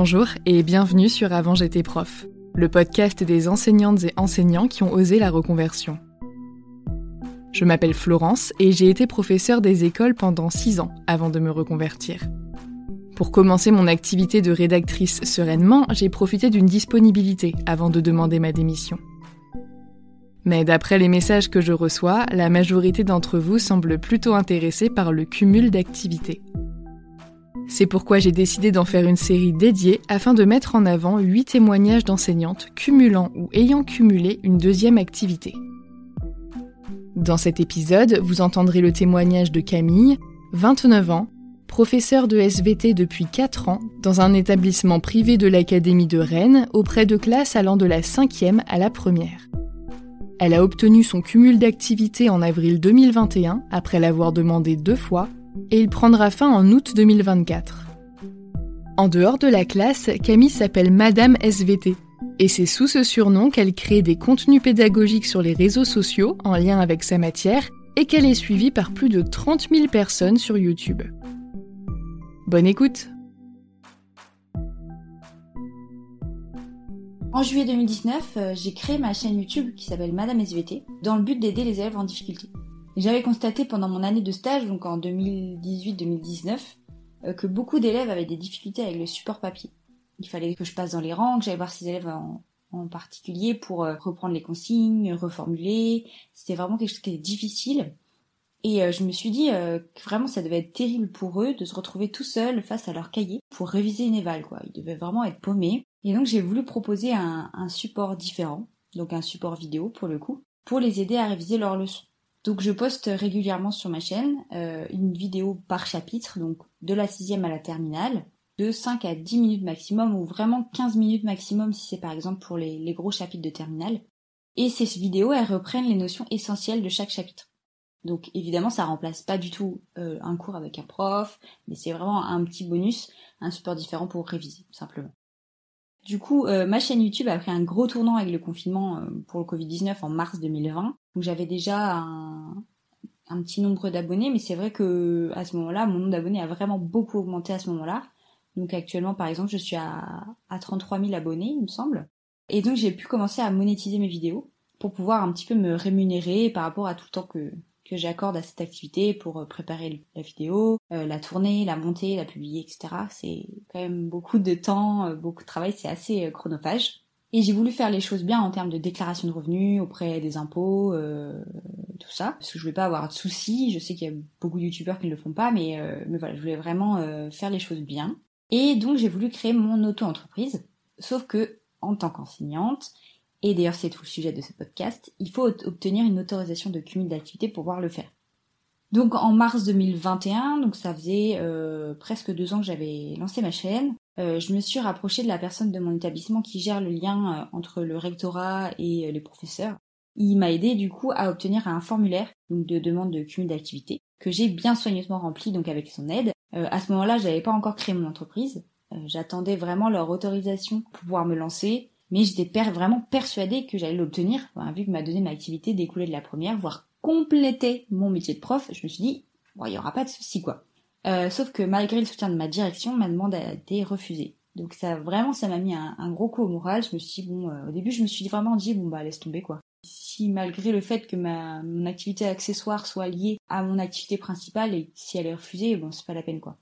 Bonjour et bienvenue sur Avant j'étais prof, le podcast des enseignantes et enseignants qui ont osé la reconversion. Je m'appelle Florence et j'ai été professeure des écoles pendant 6 ans avant de me reconvertir. Pour commencer mon activité de rédactrice sereinement, j'ai profité d'une disponibilité avant de demander ma démission. Mais d'après les messages que je reçois, la majorité d'entre vous semble plutôt intéressée par le cumul d'activités. C'est pourquoi j'ai décidé d'en faire une série dédiée afin de mettre en avant 8 témoignages d'enseignantes cumulant ou ayant cumulé une deuxième activité. Dans cet épisode, vous entendrez le témoignage de Camille, 29 ans, professeure de SVT depuis 4 ans dans un établissement privé de l'Académie de Rennes auprès de classes allant de la 5e à la première. Elle a obtenu son cumul d'activités en avril 2021 après l'avoir demandé deux fois et il prendra fin en août 2024. En dehors de la classe, Camille s'appelle Madame SVT et c'est sous ce surnom qu'elle crée des contenus pédagogiques sur les réseaux sociaux en lien avec sa matière et qu'elle est suivie par plus de 30 000 personnes sur YouTube. Bonne écoute En juillet 2019, euh, j'ai créé ma chaîne YouTube qui s'appelle Madame SVT dans le but d'aider les élèves en difficulté. J'avais constaté pendant mon année de stage, donc en 2018-2019, euh, que beaucoup d'élèves avaient des difficultés avec le support papier il fallait que je passe dans les rangs, que j'aille voir ces élèves en, particulier pour euh, reprendre les consignes, reformuler. C'était vraiment quelque chose qui était difficile. Et euh, je me suis dit que vraiment ça devait être terrible pour eux de se retrouver tout seuls face à leur cahier pour réviser une éval. Ils devaient vraiment être paumés. Et donc j'ai voulu proposer un, support différent, donc un support vidéo pour le coup, pour les aider à réviser leurs leçons. Donc je poste régulièrement sur ma chaîne une vidéo par chapitre, donc de la sixième à la terminale, de 5 à 10 minutes maximum ou vraiment 15 minutes maximum si c'est par exemple pour les, gros chapitres de terminale. Et ces vidéos, elles reprennent les notions essentielles de chaque chapitre. Donc évidemment, ça remplace pas du tout euh, un cours avec un prof, mais c'est vraiment un petit bonus, un support différent pour réviser, simplement. Du coup, euh, ma chaîne YouTube a pris un gros tournant avec le confinement euh, pour le Covid-19 en mars 2020. Donc j'avais déjà un, petit nombre d'abonnés, mais c'est vrai que à ce moment-là, mon nombre d'abonnés a vraiment beaucoup augmenté à ce moment-là. Donc actuellement, par exemple, je suis à, à 33 000 abonnés, il me semble. Et donc j'ai pu commencer à monétiser mes vidéos pour pouvoir un petit peu me rémunérer par rapport à tout le temps que, que j'accorde à cette activité pour euh, préparer la vidéo, euh, la tourner, la monter, la publier, etc. C'est quand même beaucoup de temps, euh, beaucoup de travail, c'est assez chronophage. Et j'ai voulu faire les choses bien en termes de déclaration de revenus auprès des impôts, tout ça, parce que je voulais pas avoir de soucis. Je sais qu'il y a beaucoup de youtubeurs qui ne le font pas, mais, mais voilà, je voulais vraiment faire les choses bien. Et donc j'ai voulu créer mon auto-entreprise. Sauf que, en tant qu'enseignante, et d'ailleurs c'est tout le sujet de ce podcast, il faut obtenir une autorisation de cumul d'activité pour pouvoir le faire. Donc en mars 2021, donc ça faisait euh, presque deux ans que j'avais lancé ma chaîne, euh, je me suis rapprochée de la personne de mon établissement qui gère le lien euh, entre le rectorat et les professeurs. Il m'a aidé du coup à obtenir un formulaire de demande de cumul d'activité que j'ai bien soigneusement rempli donc avec son aide à ce moment-là, j'avais pas encore créé mon entreprise. J'attendais vraiment leur autorisation pour pouvoir me lancer. Mais j'étais vraiment persuadée que j'allais l'obtenir, vu que ma deuxième activité découlait de la première, voire complétait mon métier de prof. Je me suis dit, bon, il y aura pas de souci quoi. Euh, sauf que malgré le soutien de ma direction, ma demande a été refusée. Donc ça vraiment ça m'a mis un, gros coup au moral. Je me suis dit, bon, euh, au début je me suis vraiment dit bon bah laisse tomber quoi. Si malgré le fait que ma mon activité accessoire soit liée à mon activité principale et si elle est refusée, bon c'est pas la peine quoi.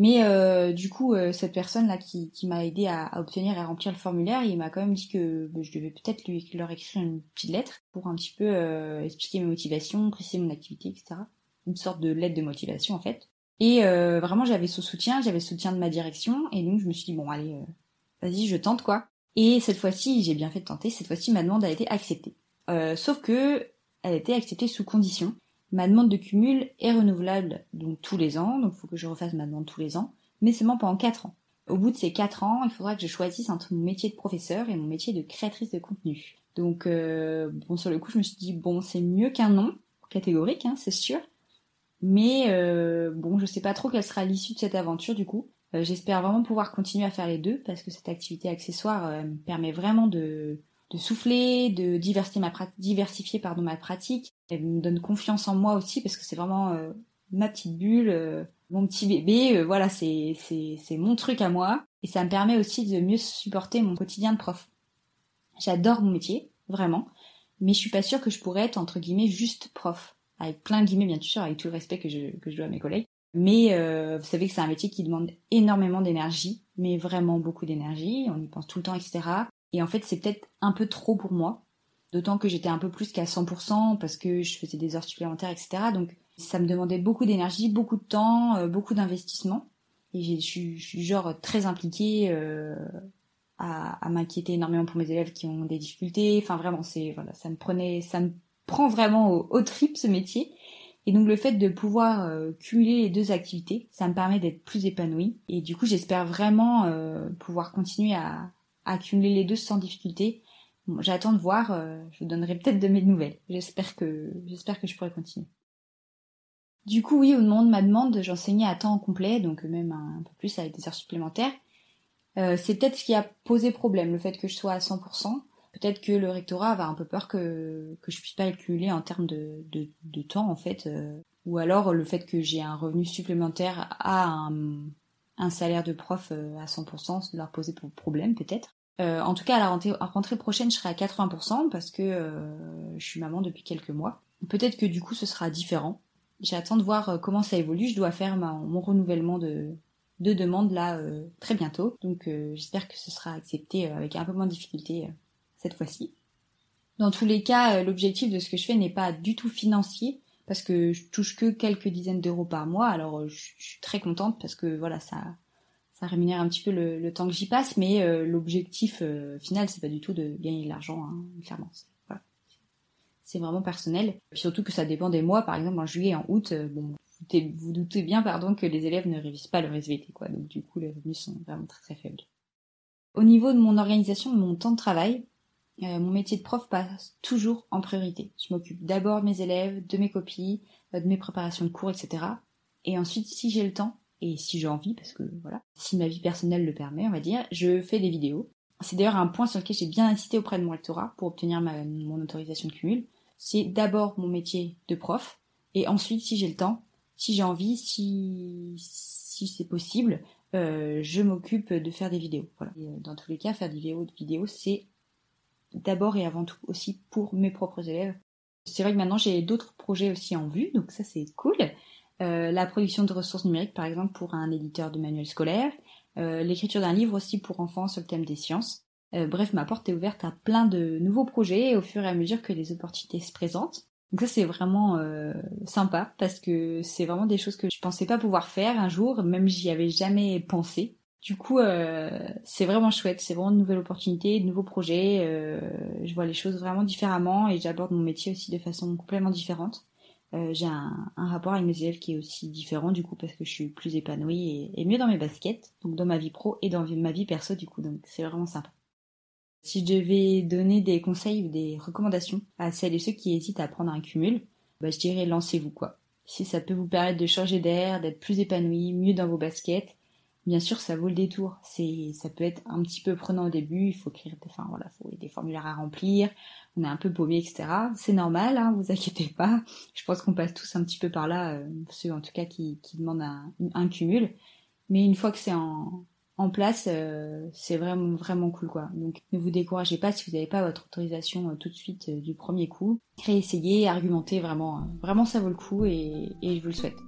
Mais euh, du coup, euh, cette personne-là qui, qui m'a aidé à, obtenir et à remplir le formulaire, il m'a quand même dit que bah, je devais peut-être lui leur écrire une petite lettre pour un petit peu euh, expliquer mes motivations, préciser mon activité, etc. Une sorte de lettre de motivation en fait. Et vraiment, j'avais ce soutien, j'avais le soutien de ma direction, et donc je me suis dit bon allez, vas-y, je tente quoi. Et cette fois-ci, j'ai bien fait de tenter. Cette fois-ci, ma demande a été acceptée. sauf que elle a été acceptée sous condition. Ma demande de cumul est renouvelable donc tous les ans, donc il faut que je refasse ma demande tous les ans, mais seulement pendant 4 ans. Au bout de ces 4 ans, il faudra que je choisisse entre mon métier de professeur et mon métier de créatrice de contenu. Donc euh, bon sur le coup je me suis dit bon c'est mieux qu'un non, catégorique hein, c'est sûr, mais euh, bon je sais pas trop quelle sera l'issue de cette aventure du coup. Euh, j'espère vraiment pouvoir continuer à faire les deux parce que cette activité accessoire me permet vraiment de de souffler, de diversifier ma, diversifier pardon, ma pratique. Elle me donne confiance en moi aussi parce que c'est vraiment euh, ma petite bulle, euh, mon petit bébé. Euh, voilà, c'est mon truc à moi et ça me permet aussi de mieux supporter mon quotidien de prof. J'adore mon métier, vraiment, mais je suis pas sûre que je pourrais être entre guillemets juste prof, avec plein de guillemets bien sûr, avec tout le respect que je que je dois à mes collègues. Mais vous savez que c'est un métier qui demande énormément d'énergie, mais vraiment beaucoup d'énergie. On y pense tout le temps, etc. Et en fait, c'est peut-être un peu trop pour moi. D'autant que j'étais un peu plus qu'à 100% parce que je faisais des heures supplémentaires, etc. Donc ça me demandait beaucoup d'énergie, beaucoup de temps, euh, beaucoup d'investissement. Et je suis, genre très impliquée euh, à, m'inquiéter énormément pour mes élèves qui ont des difficultés. Enfin vraiment, c'est voilà, ça me prenait, ça me prend vraiment au, trip ce métier. Et donc le fait de pouvoir euh, cumuler les deux activités, ça me permet d'être plus épanouie. Et du coup, j'espère vraiment pouvoir continuer à, accumuler les deux sans difficulté. J'attends de voir, euh, je vous donnerai peut-être de mes nouvelles. J'espère que que je pourrai continuer. Du coup, oui, au moment de ma demande, j'enseignais à temps complet, donc même un, peu plus avec des heures supplémentaires. Euh, c'est peut-être ce qui a posé problème, le fait que je sois à 100%. Peut-être que le rectorat avait un peu peur que, que je puisse pas le cumuler en termes de, de, temps, en fait. Euh, ou alors le fait que j'ai un revenu supplémentaire à un, salaire de prof à 100%, leur poser problème, peut-être. Euh, en tout cas, à la rentrée, prochaine, je serai à 80% parce que euh, je suis maman depuis quelques mois. Peut-être que du coup, ce sera différent. J'attends de voir euh, comment ça évolue. Je dois faire mon renouvellement de, de demande là très bientôt. Donc, j'espère que ce sera accepté avec un peu moins de difficulté cette fois-ci. Dans tous les cas, l'objectif de ce que je fais n'est pas du tout financier parce que je touche que quelques dizaines d'euros par mois. Alors, je suis très contente parce que voilà, ça ça rémunère un petit peu le, temps que j'y passe, mais euh, l'objectif euh, final, c'est pas du tout de gagner de l'argent, hein, clairement. C'est vraiment personnel. Surtout que ça dépend des mois. Par exemple, en juillet et en août, euh, bon, vous doutez bien, pardon, que les élèves ne révisent pas leur SVT, quoi. Donc du coup, les revenus sont vraiment très très faibles. Au niveau de mon organisation, de mon temps de travail, mon métier de prof passe toujours en priorité. Je m'occupe d'abord de mes élèves, de mes copies, de mes préparations de cours, etc. Et ensuite, si j'ai le temps, et si j'ai envie, parce que voilà, si ma vie personnelle le permet, on va dire, je fais des vidéos. C'est d'ailleurs un point sur lequel j'ai bien insisté auprès de mon rectorat pour obtenir ma, mon autorisation de cumul. C'est d'abord mon métier de prof, et ensuite, si j'ai le temps, si j'ai envie, si, si c'est possible, euh, je m'occupe de faire des vidéos. Voilà. Euh, dans tous les cas, faire des vidéos, vidéos c'est d'abord et avant tout aussi pour mes propres élèves. C'est vrai que maintenant j'ai d'autres projets aussi en vue, donc ça c'est cool. Euh, la production de ressources numériques, par exemple, pour un éditeur de manuels scolaires, euh, l'écriture d'un livre aussi pour enfants sur le thème des sciences. Euh, bref, ma porte est ouverte à plein de nouveaux projets au fur et à mesure que les opportunités se présentent. Donc ça c'est vraiment sympa parce que c'est vraiment des choses que je pensais pas pouvoir faire un jour, même j'y avais jamais pensé. Du coup, c'est vraiment chouette, c'est vraiment de nouvelles opportunités, de nouveaux projets. je vois les choses vraiment différemment et j'aborde mon métier aussi de façon complètement différente. Euh, j'ai un, rapport avec mes élèves qui est aussi différent du coup parce que je suis plus épanouie et, mieux dans mes baskets, donc dans ma vie pro et dans ma vie perso du coup, donc c'est vraiment sympa. Si je devais donner des conseils ou des recommandations à celles et ceux qui hésitent à prendre un cumul, bah, je dirais lancez-vous quoi. Si ça peut vous permettre de changer d'air, d'être plus épanoui, mieux dans vos baskets, bien sûr, ça vaut le détour. C'est, ça peut être un petit peu prenant au début. Il faut écrire, des, enfin voilà, faut des formulaires à remplir. On est un peu paumé, etc. C'est normal, hein, vous inquiétez pas. Je pense qu'on passe tous un petit peu par là, euh, ceux en tout cas qui, qui demandent un, un cumul. Mais une fois que c'est en, en place, euh, c'est vraiment vraiment cool quoi. Donc ne vous découragez pas si vous n'avez pas votre autorisation euh, tout de suite euh, du premier coup. Réessayez, argumentez vraiment, vraiment ça vaut le coup et, et je vous le souhaite.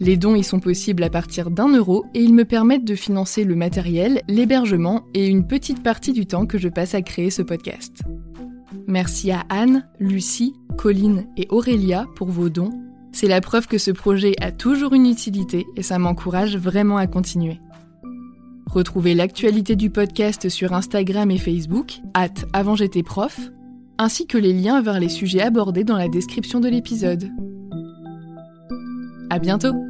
Les dons y sont possibles à partir d'un euro et ils me permettent de financer le matériel, l'hébergement et une petite partie du temps que je passe à créer ce podcast. Merci à Anne, Lucie, Colline et Aurélia pour vos dons. C'est la preuve que ce projet a toujours une utilité et ça m'encourage vraiment à continuer. Retrouvez l'actualité du podcast sur Instagram et Facebook, at avant j'étais prof, ainsi que les liens vers les sujets abordés dans la description de l'épisode. À bientôt!